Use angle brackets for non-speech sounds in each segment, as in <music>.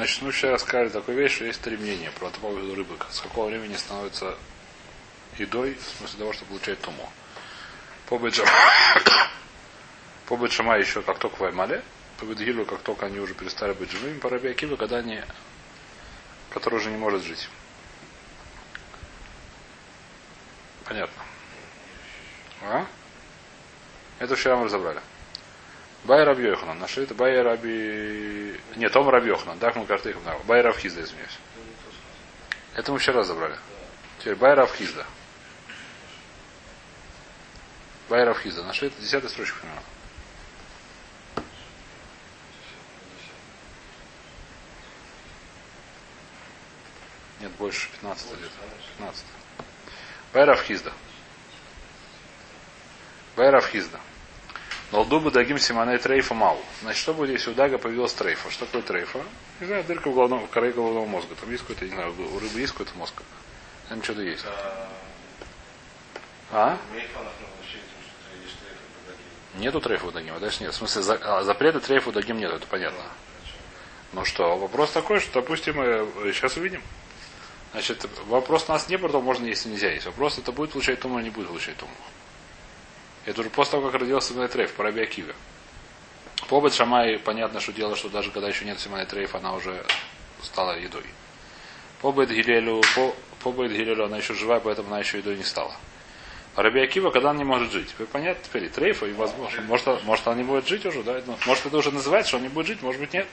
Мы вчера сказали такую вещь, что есть три мнения про по поводу рыбы. С какого времени становится едой, в смысле того, что получает туму. По Беджама <coughs> еще как только ваймали, по Бедгилу как только они уже перестали быть живыми, по Раби Акиву, когда они, который уже не может жить. Понятно. А? Это вчера мы разобрали. Бай Раби Йоханан. Нашли это Бай Раби... Нет, Том Раби Йоханан. Так мы их Бай Рав Хизда, извиняюсь. Это мы вчера разобрали. Теперь Бай Рав Хизда. Бай Рав Хизда. Нашли это десятая строчка примерно. Нет, больше 15 лет. 15. Байрав Хизда. Хизда. Нолдуба дагим симаней трейфа мау. Значит, что будет, если у Дага появилась трейфа? Что такое трейфа? Не знаю, дырка в, головном, в коре головного мозга. Там есть какой-то, не знаю, у рыбы есть какой-то мозг? Там что-то есть. А? Нету трейфа у Дагима, дальше нет. В смысле, за, а, запрета трейфа у Дагим нет, это понятно. Ну что, вопрос такой, что, допустим, сейчас увидим. Значит, вопрос у нас не про то, можно есть или нельзя есть. Вопрос, это будет получать туму или не будет получать туму. Это уже после того, как родился Симонай Трейф, по Раби Акиве. По Шамай понятно, что дело, что даже когда еще нет Симонай Трейф, она уже стала едой. По Гилелю, по, по Гилелю она еще живая, поэтому она еще едой не стала. А Раби Акива, когда она не может жить. Теперь понятно теперь, и и возможно. Может, может, она не будет жить уже, да? Ну, может, это уже называется, что он не будет жить, может быть, нет.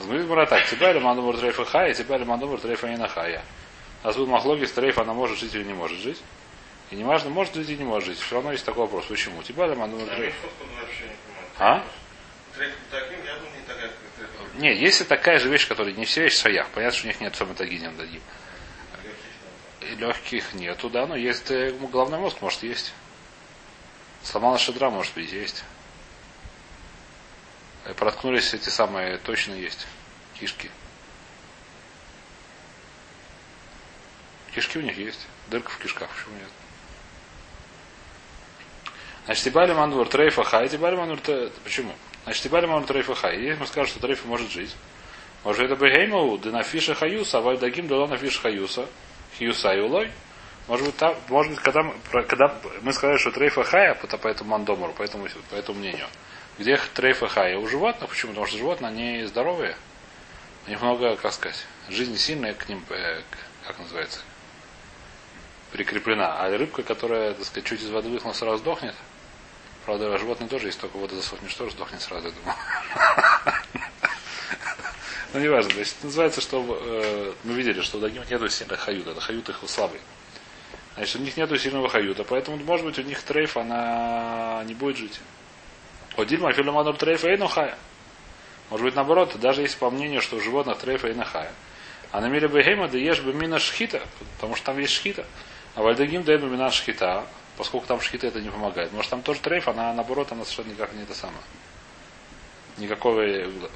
Говорит Мара так, тебя или Мандумур Трейфа Хая, тебя или Мандумур Трейфа не Хая. А тут Махлогис Трейфа, она может жить или не может жить. И не важно, может жить или не может жить. Все равно есть такой вопрос. Почему? Тебя или Мандумур Трейфа? А? Не, если такая же вещь, которая не все вещи в своях, понятно, что у них нет соматогинем дадим. Легких нету, да, но есть э, головной мозг, может, есть. Сломала шедра, может быть, есть. Э, проткнулись эти самые, точно есть. Кишки. Кишки у них есть. Дырка в кишках, почему нет? Значит, Тибали Мандур Трейфа Хай, Тибали Мандур Почему? Значит, Тибали Мандур Трейфа Хай. Если мы скажем, что Трейфа может жить, может это Бегеймау, Динафиша Хаюса, а Вальдагим Дулана Фиша Хаюса, Хьюса и Улой. Может быть, там, может быть, когда, когда мы сказали, что Трейфа Хая, по этому мандомору, по этому, по этому мнению, где трейфа хая? У животных. Почему? Потому что животные, они здоровые. У них много, как сказать, жизнь сильная к ним, э, как называется, прикреплена. А рыбка, которая, так сказать, чуть из воды выхнула, сразу сдохнет. Правда, животные тоже, если только вода засохнет, тоже сдохнет сразу, я думаю. Ну, не важно. Значит, называется, что э, мы видели, что у Дагим нету сильного хаюта. Это хают их слабый. Значит, у них нету сильного хаюта. Поэтому, может быть, у них трейф, она не будет жить. Одильма филоманур трейфа и хая. Может быть, наоборот, даже если по мнению, что у животных трейфа и хая. А на мире бегема да ешь бы мина шхита, потому что там есть шхита. А вальдагим да мина шхита, поскольку там шхита это не помогает. Может, там тоже трейф, она наоборот, она совершенно никак не это самое. Никакого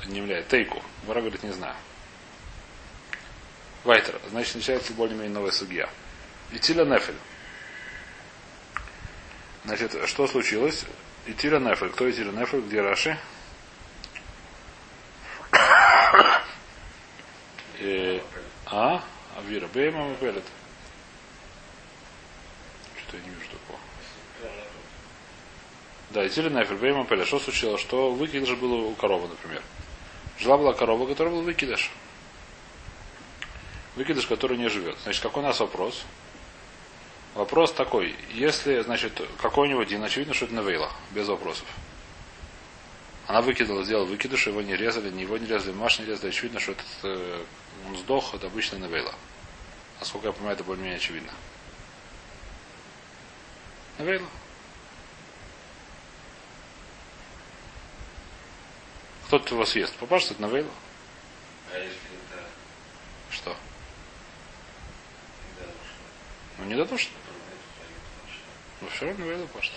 не является. Тейку. Вора говорит, не знаю. Вайтер. Значит, начинается более-менее новая судья. Итиля Нефель. Значит, что случилось? Итира Нефель. Кто Итира Нефель? Где Раши? И, <coughs> а? Авира. Бейма Мапелет. Что-то я не вижу такого. Да, Итира Нефель. Бейма Мапелет. Что случилось? Что выкидыш было у коровы, например. Жила была корова, которая был выкидыш. Выкидыш, который не живет. Значит, какой у нас вопрос? Вопрос такой, если, значит, какой-нибудь дин, очевидно, что это навейла, без вопросов. Она выкидала, сделала выкидыш, его не резали, ни его не резали, маш не резали, очевидно, что этот, э, он сдох, это обычная навейла. Насколько я понимаю, это более-менее очевидно. Навейла. Кто-то его съест. Попашет, это навейла. А если это... Что? Ну не дадут, что но все равно выйду пашта.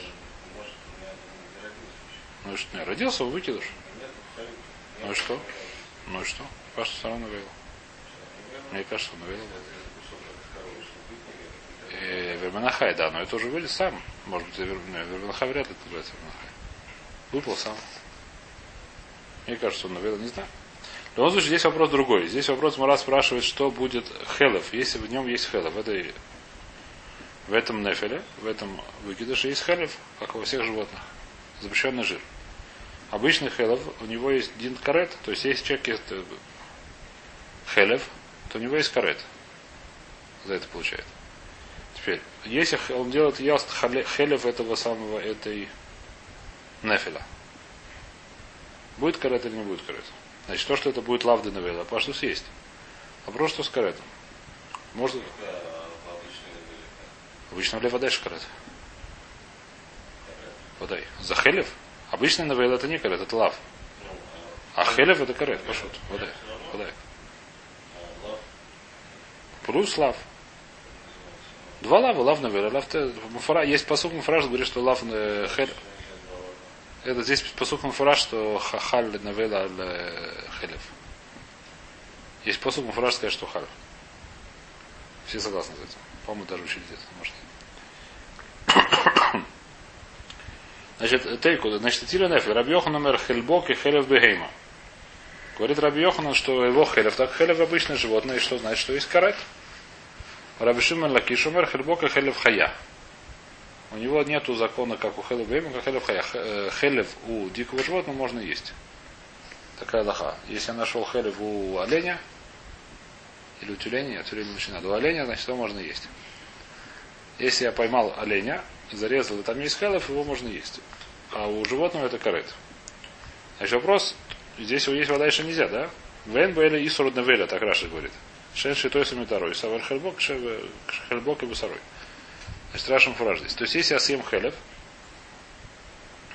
Ну и что? Не, родился в выкидыш. Ну и что? Ну и что? Пашта все равно выйду. Мне кажется. Э, Верменахай, да, но это уже вылез сам. Может быть, Верменахай вряд ли называется Верменахай. Выпал сам. Мне кажется, он навел, не знаю. В любом случае, здесь вопрос другой. Здесь вопрос Мара спрашивает, что будет хелев, если в нем есть хелев. Это в этом нефеле, в этом выкидыше есть хелев, как у всех животных. Запрещенный жир. Обычный хелев, у него есть дин карет, то есть если человек есть э, хелев, то у него есть карет. За это получает. Если он делает яст хелев этого самого, этой нефеля, будет карет или не будет карет? Значит, то, что это будет лавды навела, что съесть. А просто с каретом. Может... Обычно в вода карет. Водай. За хелев? Обычный навел это не карет, это лав. А хелев это карет, пошут. Водай. Водай. Плюс лав. Два лава, лав навел. Лав муфара. Есть посук муфараж, говорит, что лав э, хелев. Это здесь посук муфараж, что хахаль навела хелев. Есть посук муфараж, сказать, что халь. Все согласны с этим. По-моему, даже учили это. Может. <coughs> Значит, тейку, значит, Тиля Нефель, Рабьехан номер Хельбок и Хелев Бегейма. Говорит Раби Йоханан, что его хелев, так хелев обычное животное, и что значит, что есть карет. Раби Шимон Лакишумер хельбок и хелев хая. У него нету закона, как у хелев бейма, как хелев хая. Э, хелев у дикого животного можно есть. Такая лоха. Если я нашел хелев у оленя, или у тюленя, нет, тюлень не надо. У оленя, значит, его можно есть. Если я поймал оленя, зарезал, и там есть хелев, его можно есть. А у животного это карет. Значит, вопрос, здесь есть вода еще нельзя, да? Вен Бэля и Сурудневеля, так Раша говорит. Шен Шитой Самитарой. Савар Хельбок, Хельбок и Бусарой. Значит, Рашем фураж здесь. То есть, если я съем хелев,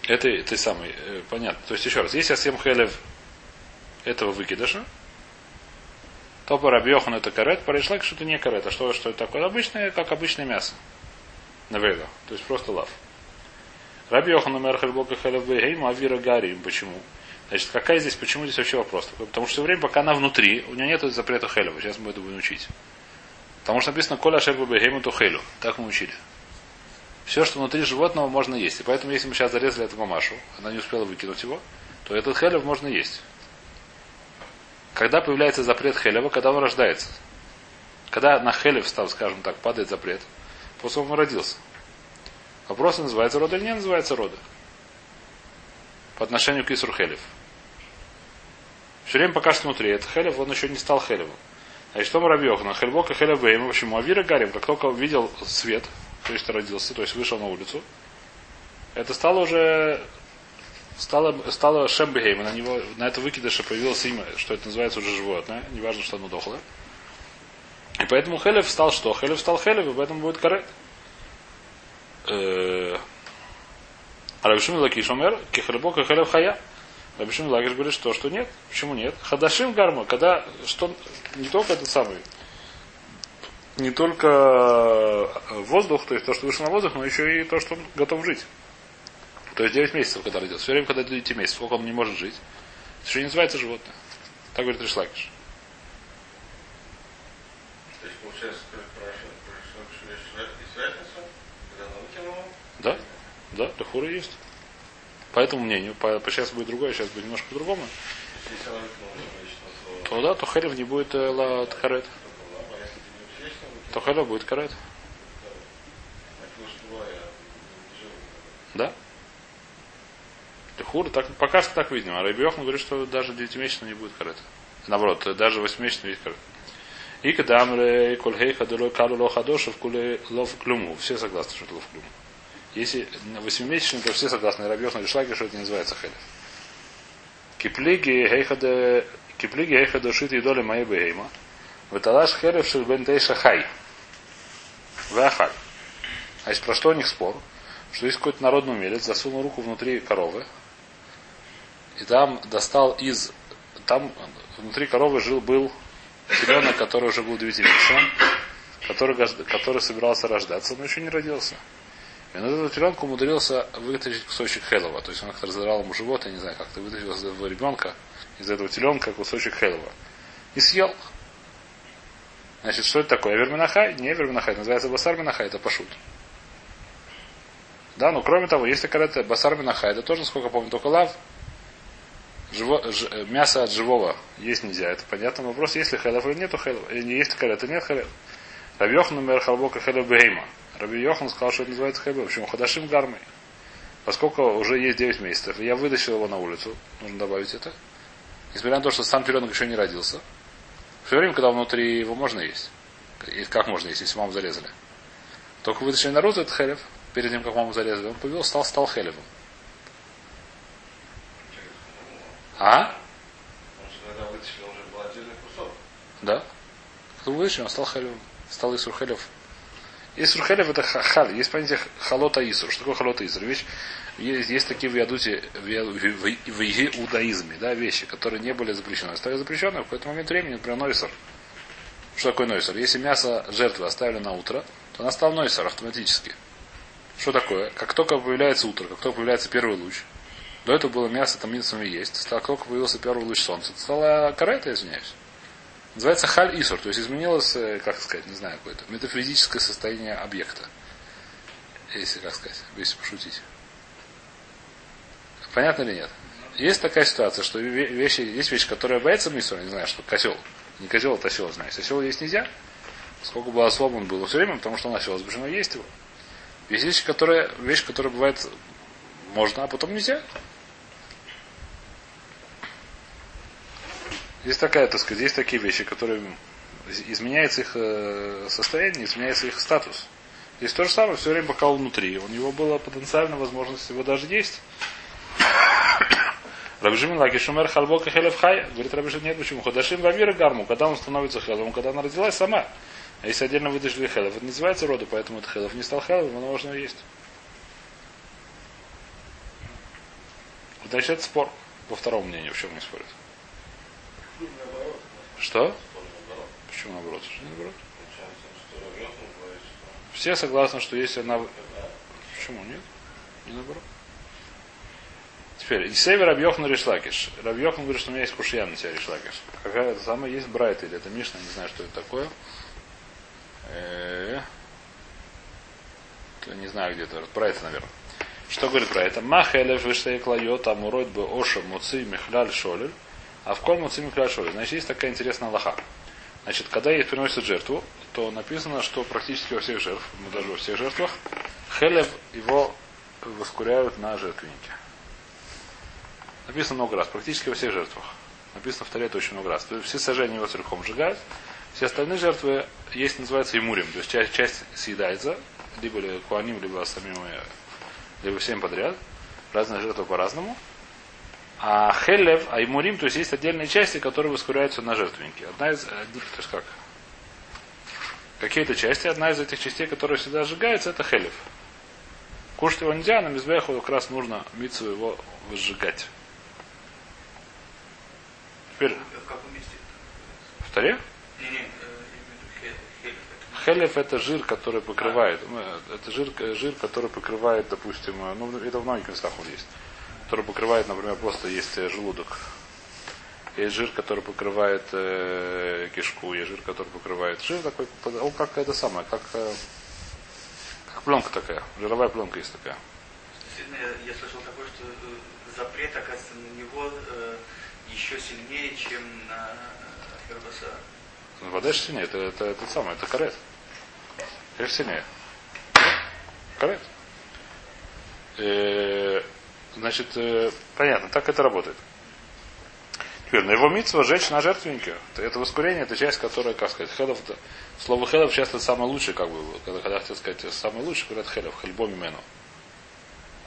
это ты самый, э, понятно. То есть, еще раз, если я съем хелев этого выкидыша, то по Рабьехан это карет, по Решлак, что это не карет, а что, что это такое? Обычное, как обычное мясо. Навега. То есть просто лав. Раби Йохан умер хальбока халев бейгейм, авира гарим. Почему? Значит, какая здесь, почему здесь вообще вопрос? Потому что все время, пока она внутри, у нее нет запрета хелева. Сейчас мы это будем учить. Потому что написано коля шербу бейгейму то хелю. Так мы учили. Все, что внутри животного, можно есть. И поэтому, если мы сейчас зарезали эту мамашу, она не успела выкинуть его, то этот хелев можно есть. Когда появляется запрет хелева, когда он рождается. Когда на хелев стал, скажем так, падает запрет, после он родился. Вопрос, называется рода или не называется рода. По отношению к Исру Хелев. Все время пока что внутри. Это Хелев, он еще не стал Хелевом. А что Муравьеха? Хельбок и Хелев Бейм. Почему? Авира Гарим, как только увидел свет, то есть родился, то есть вышел на улицу, это стало уже стало, стало Шем Бейм. На, него, на это выкидыше появилось имя, что это называется уже животное. Неважно, что оно дохлое. И поэтому Хелев стал что? Хелев стал Хелев, и поэтому будет карет. Э, а Рабишим Лакиш умер, Кихребок и Хелев Хая. Рабишим Лакиш говорит, что, что нет. Почему нет? Хадашим Гарма, когда что не только этот самый, не только э, воздух, то есть то, что вышел на воздух, но еще и то, что он готов жить. То есть 9 месяцев, когда родился. Все время, когда 9 месяцев, сколько он не может жить. Это еще не называется животное. Так говорит Ришлакиш. Да, да, Лехура есть. По этому мнению, по, сейчас будет другое, сейчас будет немножко по-другому. То да, то Хелев не будет э, ла карет. То Хелев будет карет. Да? Лехура, так, пока что так видно. А Рабиохан говорит, что даже девятимесячно не будет карет. Наоборот, даже восьмимесячно есть карет. И когда Амре Кольхейха Делой Калу Лохадошев Куле Лов Клюму. Все согласны, что это Лов Клюму. Если восьмимесячный, то все согласны. Рабьев на Шлаге, что это не называется хелев. Киплиги Хейхаде Киплиги Хейхаде Шит и доли моей бейма. Ваталаш хелев шельбен тейша хай. Вахаль. А есть про что у них спор? Что есть какой-то народный умелец, засунул руку внутри коровы, и там достал из... Там внутри коровы жил был теленок, который уже был девятимесячным, который, который собирался рождаться, но еще не родился. И на этого теленка умудрился вытащить кусочек хелова. То есть он как-то разорвал ему живот, я не знаю, как-то вытащил из этого ребенка, из этого теленка кусочек хелова. И съел. Значит, что это такое? Верминахай? Не верминахай, называется басар минахай, это пашут. Да, но кроме того, если когда это басар минахай, это тоже, сколько помню, только лав. живо, ж, э, мясо от живого есть нельзя. Это понятно. Вопрос, есть ли хелев или нету есть хелев, это нет хелев. Раби Йохан умер халбока хелев бейма. Раби Йохан сказал, что это называется хелев. Почему? Хадашим гармой. Поскольку уже есть 9 месяцев, я вытащил его на улицу, нужно добавить это. Несмотря на то, что сам теленок еще не родился. Все время, когда внутри его можно есть. И как можно есть, если маму зарезали. Только вытащили наружу этот хелев, перед тем, как маму зарезали, он повел, стал, стал хелевым. А? Да. Когда вытащили, он стал хелевым. Стал Исур хелев. Исур хелев это халь. Есть понятие халота Исур. Что такое халота Исур? Вещь, есть, есть такие в ядуте, в, в, иудаизме, да, вещи, которые не были запрещены. Стали запрещены в какой-то момент времени, например, нойсер. Что такое нойсер? Если мясо жертвы оставили на утро, то она стала нойсер автоматически. Что такое? Как только появляется утро, как только появляется первый луч, до этого было мясо, там минусами есть. Как только появился первый луч солнца, стало карета, извиняюсь. Называется халь исур, то есть изменилось, э, как сказать, не знаю, какое-то метафизическое состояние объекта. Если, как сказать, если пошутить. Понятно или нет? Есть такая ситуация, что вещи, есть вещи, которые боятся мисура, не знаю, что козел. Не козел, это осел, знаешь. Осел есть нельзя. Сколько было осел, он был все время, потому что он осел запрещено есть его. Есть вещи, которые, вещь, которая бывает можно, а потом нельзя. Есть такая, так сказать, есть такие вещи, которые изменяется их э, состояние, изменяется их статус. Здесь то же самое, все время пока он внутри. У него была потенциальная возможность его даже есть. Рабжимин Лаки Шумер Хай. Говорит Рабжимин, нет, почему? Ходашим Вавира Гарму, когда он становится Хелевом, когда она родилась сама. А если отдельно вытащили Хелев, это называется роду, поэтому это Хелев не стал Хелевом, оно можно есть. Значит, это спор. По второму мнению, в чем не спорят. Что? Почему наоборот? Что наоборот? Все согласны, что если она... Почему нет? Не наоборот. Теперь, Исевер Рабьехан Ришлакиш. Рабьехан говорит, что у меня есть кушья на тебя Ришлакиш. Какая это самая есть Брайт или это Мишна, не знаю, что это такое. Не знаю, где это. Брайт, наверное. Что говорит про это? Махелев вышли клайот, амуройт бы оша муци михляль шолель. А в ком муци михляль шолель? Значит, есть такая интересная лоха. Значит, когда ей приносят жертву, то написано, что практически во всех жертвах, мы даже во всех жертвах, хелев его воскуряют на жертвеннике. Написано много раз, практически во всех жертвах. Написано в это очень много раз. То есть все сожжения его целиком сжигают. Все остальные жертвы есть, называется имурим. То есть часть, часть съедается, либо ли куаним, либо самими, либо всем подряд. Разные жертвы по-разному. А хелев, а имурим, то есть есть отдельные части, которые воскуряются на жертвеннике. Одна из, то есть как? Какие-то части, одна из этих частей, которая всегда сжигается, это хелев. Кушать его нельзя, на мизбеху как раз нужно мицу его выжигать. Теперь. В таре? Хелев это жир, который покрывает. Ну, это жир, жир, который покрывает, допустим, ну, это в многих местах он есть. Который покрывает, например, просто есть желудок. Есть жир, который покрывает э, кишку, есть жир, который покрывает. Жир такой, он как это самое, как, э, как пленка такая. Жировая пленка есть такая. Я, я слышал такое, что э, запрет, оказывается, на него э, еще сильнее, чем на Хербаса. Ну, вода сильнее, это, это, это самое, это карет. Конечно, сильнее. Карет. Э, значит, э, понятно, так это работает. Теперь, на его митцва жечь на жертвеннике. Это воскурение, это часть, которая, как сказать, хедов, это, слово хедов часто самое лучшее, как бы, когда, когда хотел сказать, самое лучшее, говорят хедов, хельбоми мену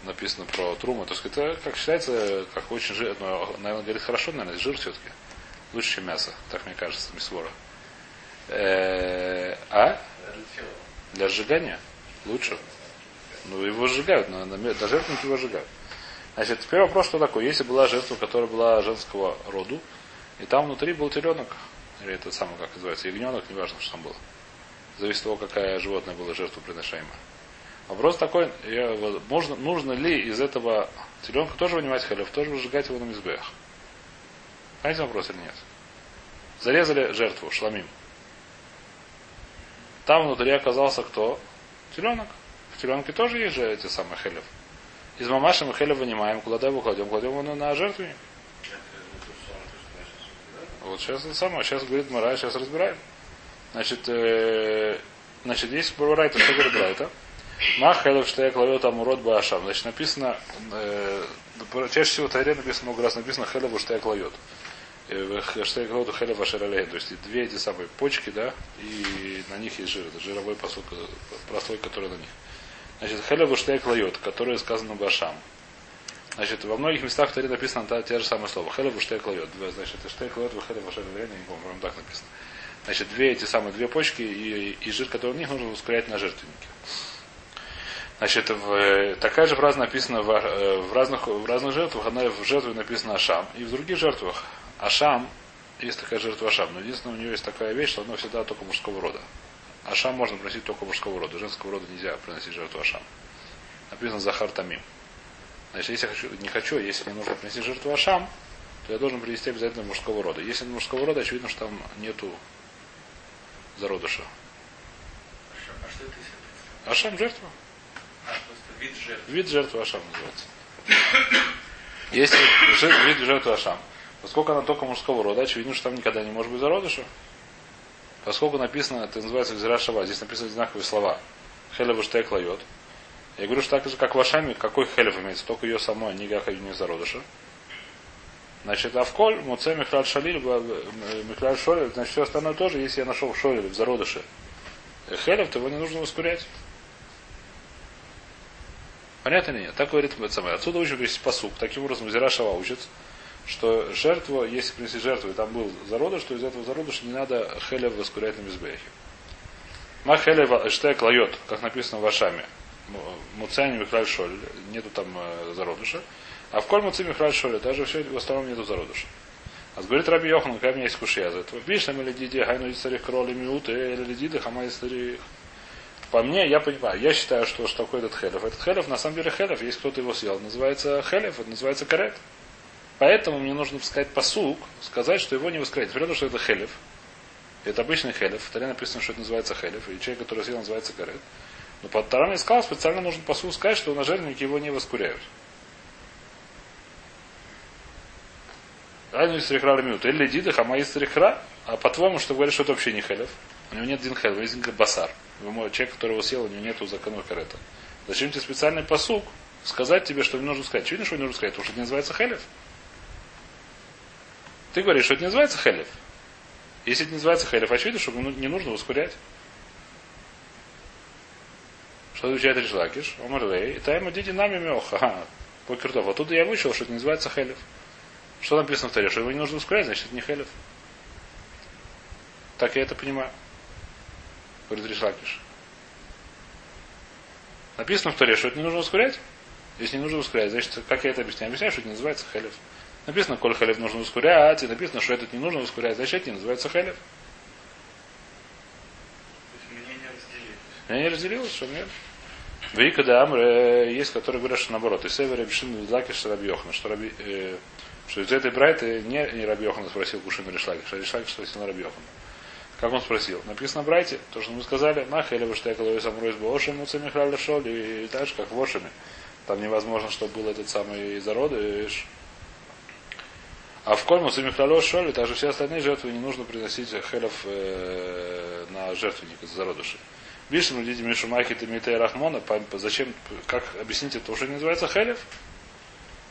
написано про труму, то есть это, как считается, как очень жир, но, наверное, говорит хорошо, наверное, жир все-таки. Лучше, чем мясо, так мне кажется, мисвора. Э, а? Для сжигания? Лучше. Ну, его сжигают, на, на, на жертвенники его сжигают. Значит, теперь вопрос, что такое. Если была жертва, которая была женского роду, и там внутри был теленок, или это самое, как называется, ягненок, неважно, что там было. Зависит от того, какая животное было жертва приношаемая. Вопрос такой, я, можно, нужно ли из этого теленка тоже вынимать халев, тоже выжигать его на мизбех? Понимаете вопрос или нет? Зарезали жертву, шламим. Там внутри оказался кто? Теленок. В теленке тоже есть же эти самые хелев. Из мамаши мы хелев вынимаем, куда его кладем? Кладем его на жертвенник. Вот сейчас это самое, сейчас говорит Мара, сейчас разбираем. Значит, э, значит, есть Брайта, что говорит Брайта? Махайлов штеек ловет амурот башам. Значит, написано, э, чаще всего в Тайре написано много раз написано Хелеву штеек ловет. Штеек ловет Хелев ашералей. То есть две эти самые почки, да, и на них есть жир. Это жировой посуд, простой, который на них. Значит, Хелеву штеек ловет, который сказано башам. Значит, во многих местах в написано та, те же самые слова. Хелев штейк лает. Значит, штейк лает, хелев вашер не помню, так написано. Значит, две эти самые две почки и, и жир, который в них нужно ускорять на жертвеннике. Значит, в, такая же фраза написана в, э, в, разных, в разных жертвах. Она в жертве написана Ашам. И в других жертвах Ашам, есть такая жертва Ашам. Но единственное, у нее есть такая вещь, что она всегда только мужского рода. Ашам можно приносить только мужского рода. Женского рода нельзя приносить жертву Ашам. Написано Захар Тамим. Значит, если я хочу, не хочу, если мне нужно принести жертву Ашам, то я должен принести обязательно мужского рода. Если мужского рода, очевидно, что там нету зародыша. А что это Ашам жертва. А, вид жертвы. Вид жертвы Ашам называется. Если вид жертвы Ашам, поскольку она только мужского рода, очевидно, что там никогда не может быть зародыша. Поскольку написано, это называется Гзира Шава, здесь написаны одинаковые слова. Хелева штек лает. Я говорю, что так же, как в Ашаме, какой хелев имеется, только ее самой, не как не зародыша. Значит, а в коль, муце михраль шалиль, михраль шолель, значит, все остальное тоже, если я нашел в шолеле, в зародыше, хелев, то его не нужно ускорять. Понятно или нет? Так говорит самое. Отсюда учим весь посук. Таким образом, Зирашава учит, что жертва, если принесли жертву, и там был зародыш, то из этого зародыша не надо хелев воскурять на мизбехе. Ма хелев штек лает, как написано в Ашаме. Муцани Михраль Шоль, нету там э, зародыша. А в Коль Муци Михраль Шоль, даже все в основном нету зародыша. А говорит Раби Йохан, какая у меня есть кушья за этого. Видишь, мы ледиди, хайну царих кроли миуты, или ледиды, хамай царих. По мне, я понимаю, я считаю, что, что такое этот хелев. Этот хелев, на самом деле, хелев, если кто-то его съел, называется хелев, это называется карет. Поэтому мне нужно сказать посук, сказать, что его не воскресить. Понятно, что это хелев. Это обычный хелев. В Таре написано, что это называется хелев. И человек, который съел, называется карет. Но под Тарам сказал, специально нужно посуд сказать, что на жертвеннике его не воскуряют. Райну из рихра минут. Или дида хама из рихра. А по-твоему, что говоришь, что это вообще не хелев? У него нет один хелев, есть басар. Человек, который его съел, у него нету законов карета. Зачем тебе специальный посук сказать тебе, что не нужно сказать? Что не нужно сказать, потому что это не называется хелев. Ты говоришь, что это не называется хелев. Если это не называется хелев, очевидно, что не нужно ускорять. Что отвечает Ришлакиш? Омарлей. И тайма диди нами меоха. Покертов. Оттуда я вышел, что это называется хелев. Что написано в Таре? Что его не нужно ускорять, значит это не хелев. Так я это понимаю. Говорит Ришлакиш. Написано в Таре, что это не нужно ускорять. Если не нужно ускорять, значит, как я это объясняю? Объясняю, что это не называется хелев. Написано, коль хелев нужно ускорять, и написано, что этот не нужно ускорять, значит, это не называется хелев. Я не разделилось, что нет. Вика да Амре есть, которые говорят, что наоборот. И Север Рабишин Лакиш Рабьохна, что, Раби, э, что из этой брайты не, не Рабьохна спросил Кушин Ришлакиш, а Ришлакиш спросил на Рабьохна. Как он спросил? Написано в брайте, то, что мы сказали, Маха или Ваштекалой Самройс Бошем, Муца Михраль Шоль, и так же, как в Ошеме. Там невозможно, чтобы был этот самый зародыш. А в Кольму Михраль Шоль, также все остальные жертвы не нужно приносить хелев э, на жертвенник из зародышей. Бишем люди Мишумахи Тамитей Рахмона, зачем, как объяснить это, уже не называется хелев?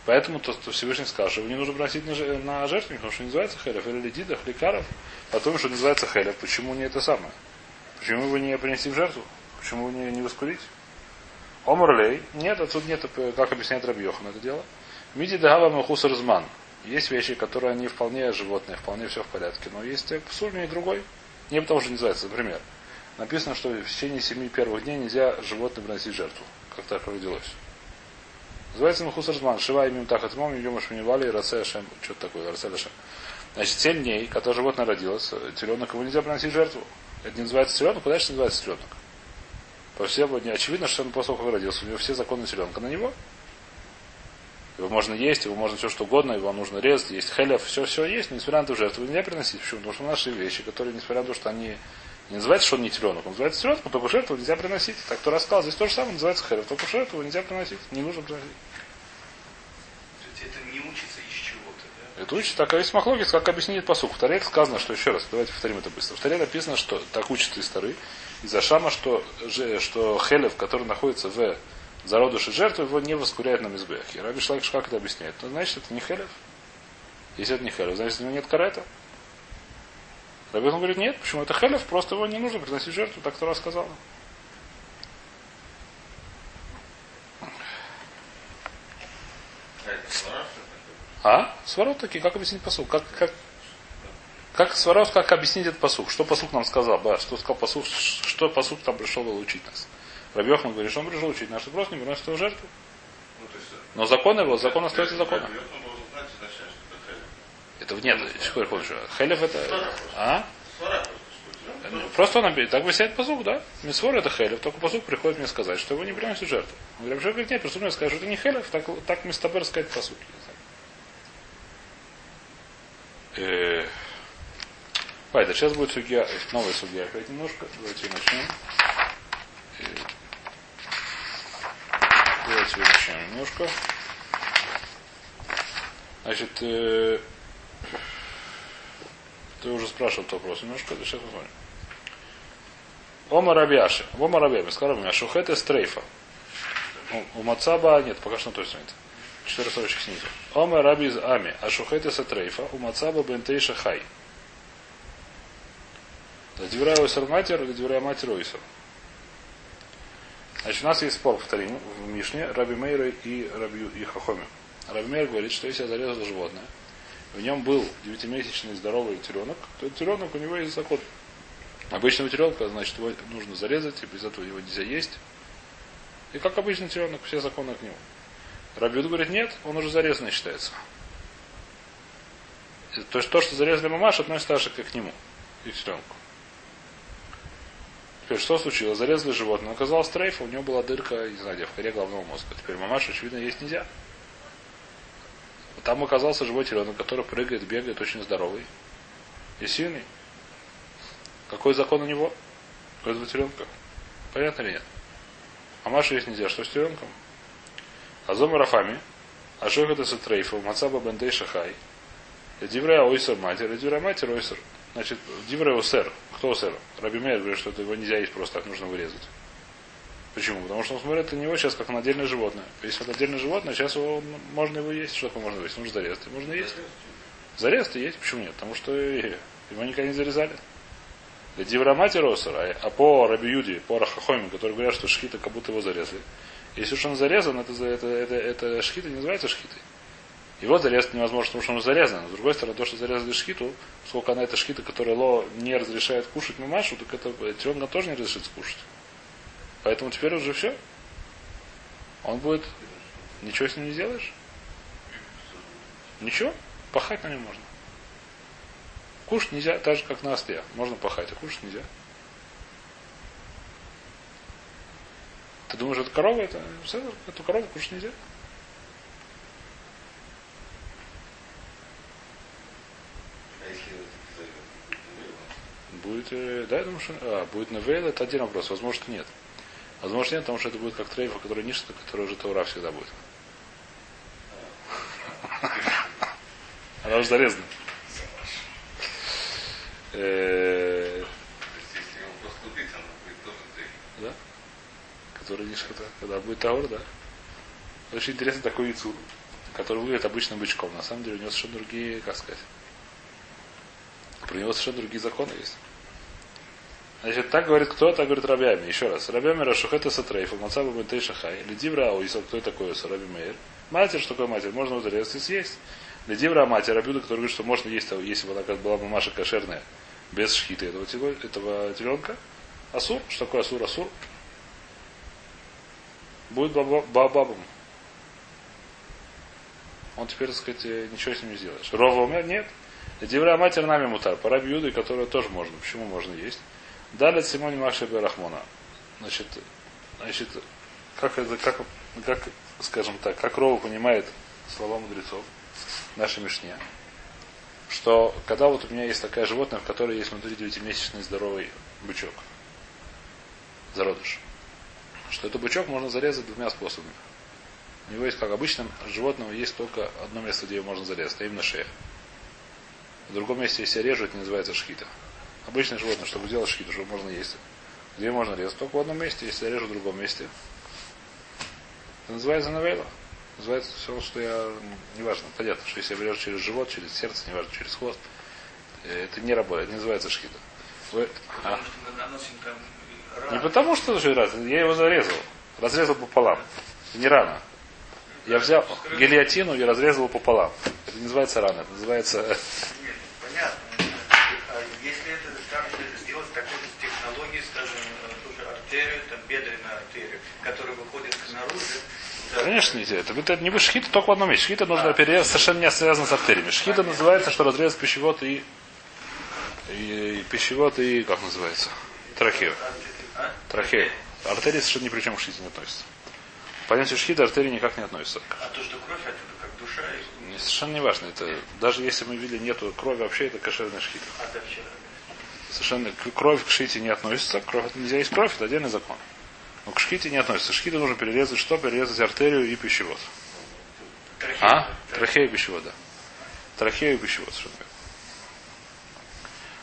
Поэтому то, то Всевышний сказал, что его не нужно бросить на, на жертвенник, потому что не называется хелев, или ледидах, лекаров, а том, что называется хелев. Почему не это самое? Почему вы не принести в жертву? Почему не, не воскурить? Омрлей. Нет, а тут нет, как объясняет Рабьехан это дело. Миди дагава махус. Есть вещи, которые они вполне животные, вполне все в порядке. Но есть псуль и другой. Не потому что называется, например написано, что в течение семи первых дней нельзя животное приносить жертву. Как так родилось. Называется Махус Разман. Шива имим тахат мом, йома шминивали, расе шем. Что-то такое, расе шем. Значит, семь дней, когда животное родилось, теленок его нельзя приносить жертву. Это не называется теленок, куда же называется теленок? По всем дням. Очевидно, что он после того, как родился, у него все законы теленка на него. Его можно есть, его можно все что угодно, его нужно резать, есть хелев, все, все есть, но несмотря на эту жертву нельзя приносить. Почему? Потому что наши вещи, которые, несмотря на то, что они не называется, что он не теленок. Он называется теленок, но только жертву нельзя приносить. Так кто рассказал, здесь то же самое называется херев. Только жертву нельзя приносить. Не нужно приносить. Это не учится из чего-то, да? Это учит, так а махлогис, как объяснить посук. В Таре сказано, что еще раз, давайте повторим это быстро. В Таре написано, что так учат из Тары, из-за Шама, что, что Хелев, который находится в зародыше жертвы, его не воскуряет на мизбехе. Раби Шлакиш как это объясняет? Ну, значит, это не Хелев. Если это не Хелев, значит, у него нет карета. Раби говорит, нет, почему это Хелев, просто его не нужно приносить жертву, так Тора сказала. А? Сварот такие, как объяснить посук? Как, как, как сварот, как объяснить этот посук? Что посук нам сказал? Да, что сказал посук, что посук там пришел учить нас? Рабьехман говорит, что он пришел учить нас, что просто не приносит его жертву. Ну, Но закон его, закон остается законом. Это нет, секунду, помню. Хелев это... А? Просто он объясняет. Так объясняет посук, да? Мисвор это хелев, только посук приходит мне сказать, что его не приносит жертву. Говорю, что говорит, нет, просто мне скажет, что это не хелев, так, так мистабер сказать посук. Э, Пайда, сейчас будет судья, новая судья опять немножко. Давайте начнем. Давайте начнем немножко. Значит, э, ты уже спрашивал этот вопрос немножко, сейчас посмотрим. Ома Рабиаши. Ома Рабиаши. Сказал Рабиаши. Шухет из стрейфа. У Мацаба нет, пока что точно нет. Четыре строчки снизу. Ома Раби из Ами. А шухет из стрейфа. У Мацаба бентейша хай. Диврая Ойсер матер или Диврая матер Ойсер. Значит, у нас есть спор, повторим, в Мишне Раби Мейра и Раби и Хахоми. Раби Мейр говорит, что если я зарезал животное, в нем был девятимесячный здоровый теленок, то теленок у него есть закон. Обычного теленка, значит, его нужно зарезать, и без этого его нельзя есть. И как обычный теленок, все законы к нему. Рабиуд говорит, нет, он уже зарезанный считается. То есть то, что зарезали мамаш, относится также к нему и к теленку. Теперь что случилось? Зарезали животное, он оказалось стрейфа, у него была дырка, не знаю, где, в коре головного мозга. Теперь мамаш, очевидно, есть нельзя. Там оказался живой теленок, который прыгает, бегает, очень здоровый и сильный. Какой закон у него? У этого теленка? Понятно или нет? А Маша есть нельзя. Что с теленком? Азом Рафами. А что это с трейфу? Мацаба бендей шахай. Диврея ойсер матер. Диврея матер ойсер. Значит, диврея осер. Кто осер? Раби Мейер говорит, что это его нельзя есть просто так, нужно вырезать. Почему? Потому что он смотрит на него сейчас как на отдельное животное. Если это отдельное животное, сейчас его можно его есть. Что такое можно есть? Нужно зарезать. Можно есть. Зарезать есть. Почему нет? Потому что его никогда не зарезали. Для Диврамати Росера, а по Рабиюди, по Рахахоме, которые говорят, что шхита как будто его зарезали. Если уж он зарезан, это, это, это, это шхита не называется шхитой. Его зарезать невозможно, потому что он зарезан. С другой стороны, то, что зарезали шхиту, сколько она это шхита, которая Ло не разрешает кушать мамашу, так это Тионга тоже не разрешит кушать. Поэтому теперь уже все. Он будет... Ничего с ним не сделаешь? Ничего? Пахать на нем можно. Кушать нельзя, так же как на осте. Можно пахать, а кушать нельзя. Ты думаешь, это корова? Это, эту корову кушать нельзя? Будет, э, да, я думаю, что... А, будет навейл, это один вопрос. Возможно, нет. Возможно, нет, потому что это будет как трейфа, который ништа, который уже Таура всегда будет. Она уже зарезана. Э, да? Который шхата. Когда будет Таур, да? Очень интересный такой яйцу, который выглядит обычным бычком. На самом деле у него совершенно другие, как сказать, про него совершенно другие законы есть. Значит, так говорит кто? Так говорит Рабями. Еще раз. Рабями Рашухета Сатрейфа, Мацаба Бентей Шахай, Лидивра Ауисов, кто такой Раби Мейер. Матерь, что такое матерь? Можно зарезать и съесть. Лидивра матерь, Рабюда, который говорит, что можно есть, если бы она была бы Маша кошерная, без шхиты этого, этого теленка. Асур, что такое Асур? Асур. Будет бабабом. Он теперь, так сказать, ничего с ним не сделаешь. Рова? Нет. Дивра матерь нами мутар. Пора бьюды, которая тоже можно. Почему можно есть? Далее Симони Маша Рахмона. Значит, значит, как это, как, как, скажем так, как Рова понимает слова мудрецов, нашей Мишне, что когда вот у меня есть такая животное, в которой есть внутри девятимесячный здоровый бычок, зародыш, что этот бычок можно зарезать двумя способами. У него есть, как обычно, животного есть только одно место, где его можно зарезать, а именно шея. В другом месте, если я режу, это называется шхита. Обычное животное, чтобы сделать шхиту, чтобы можно есть. Где можно резать? Только в одном месте, если я режу в другом месте. Это называется навейла. Называется все, что я... Неважно, понятно, что если я режу через живот, через сердце, неважно, через хвост, э, это не работает, это не называется шхита. Вы... Раны. Не потому, что очень раз, я его зарезал. Разрезал пополам. Это не рано. Я взял гильотину и разрезал пополам. Это не называется рана, это называется... Нет, понятно. А если это там сделать такой же технологии, скажем, э, ту же артерию, там бедренную артерию, которая выходит снаружи, да, Конечно, не это. Это не вы шхита только в одном месте. Шхита нужно перерезать совершенно не связано с артериями. Шхита называется, что разрезать пищевод и, и, и пищевод и как называется? Трахею. а? Трахею. Артерии совершенно ни при чем к шхите не относятся. К понятию шхита артерии никак не относятся. А то, что кровь оттуда, как душа. Не, совершенно не важно. Это, даже если мы видели нету крови, вообще это кошерная шхита. а. Совершенно кровь к шхите не относится. Кровь, нельзя есть кровь, это отдельный закон. Но к шхите не относится. Шхите нужно перерезать что? Перерезать артерию и пищевод. Трахея. А? Трахея и пищевод, да. Трахея и пищевод, верно.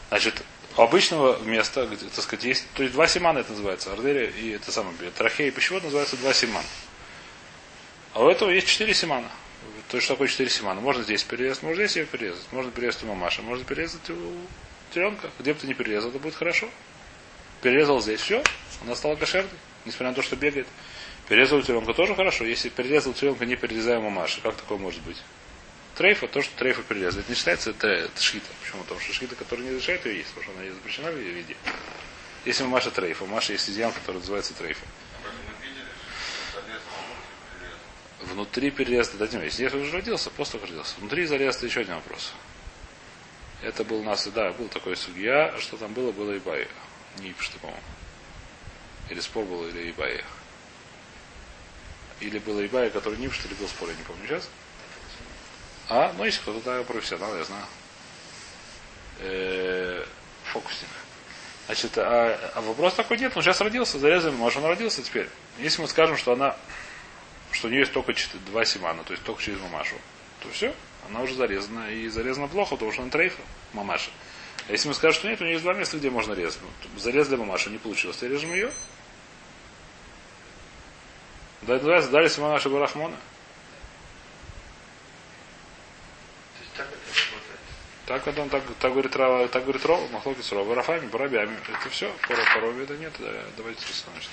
Значит, у обычного места, где, так сказать, есть, то есть два симана это называется, артерия и это самое, трахея и пищевод называется два симана. А у этого есть четыре симана. То есть что такое четыре симана? Можно здесь перерезать, можно здесь ее перерезать. Можно перерезать у мамаши, можно перерезать у теленка. Где бы ты не перерезал, это будет хорошо. Перерезал здесь, все, она стала кошерной, несмотря на то, что бегает. Перерезал теленка тоже хорошо. Если перерезал теленка, не перерезая мамаши, как такое может быть? Трейфа, то, что трейфа перерезать, не считается, это, это шхита. Почему? Потому что шхита, которая не разрешает ее есть, потому что она не запрещена в ее виде. Если мамаша трейфа, Маша есть изъян, который называется трейфа. Внутри переезда дадим. Если я уже родился, после родился. Внутри зареза еще один вопрос. Это был у нас, да, был такой судья, что там было, было Ибай. Не что, по-моему. Или спор был, или Ибай. Или было Ибай, который не или был спор, я не помню сейчас. А, ну, если кто-то да, профессионал, я знаю. Э, Фокусник. Значит, а, а вопрос такой нет, он сейчас родился, зарезаем, может он родился теперь. Если мы скажем, что она, что у нее есть только два симана, то есть только через мамашу, то все, она уже зарезана. И зарезана плохо, потому что она трейфа, мамаша. А если мы скажем, что нет, у нее есть два места, где можно резать. Ну, Зарезали мамашу, не получилось, режем ее. Да, это называется дали симанаша барахмона. То есть так это он, так, так говорит Рава, так говорит Рова, Махлокис Рова, Рафами, Барабями. Это все, пора по Рове это нет, да, давайте остановимся.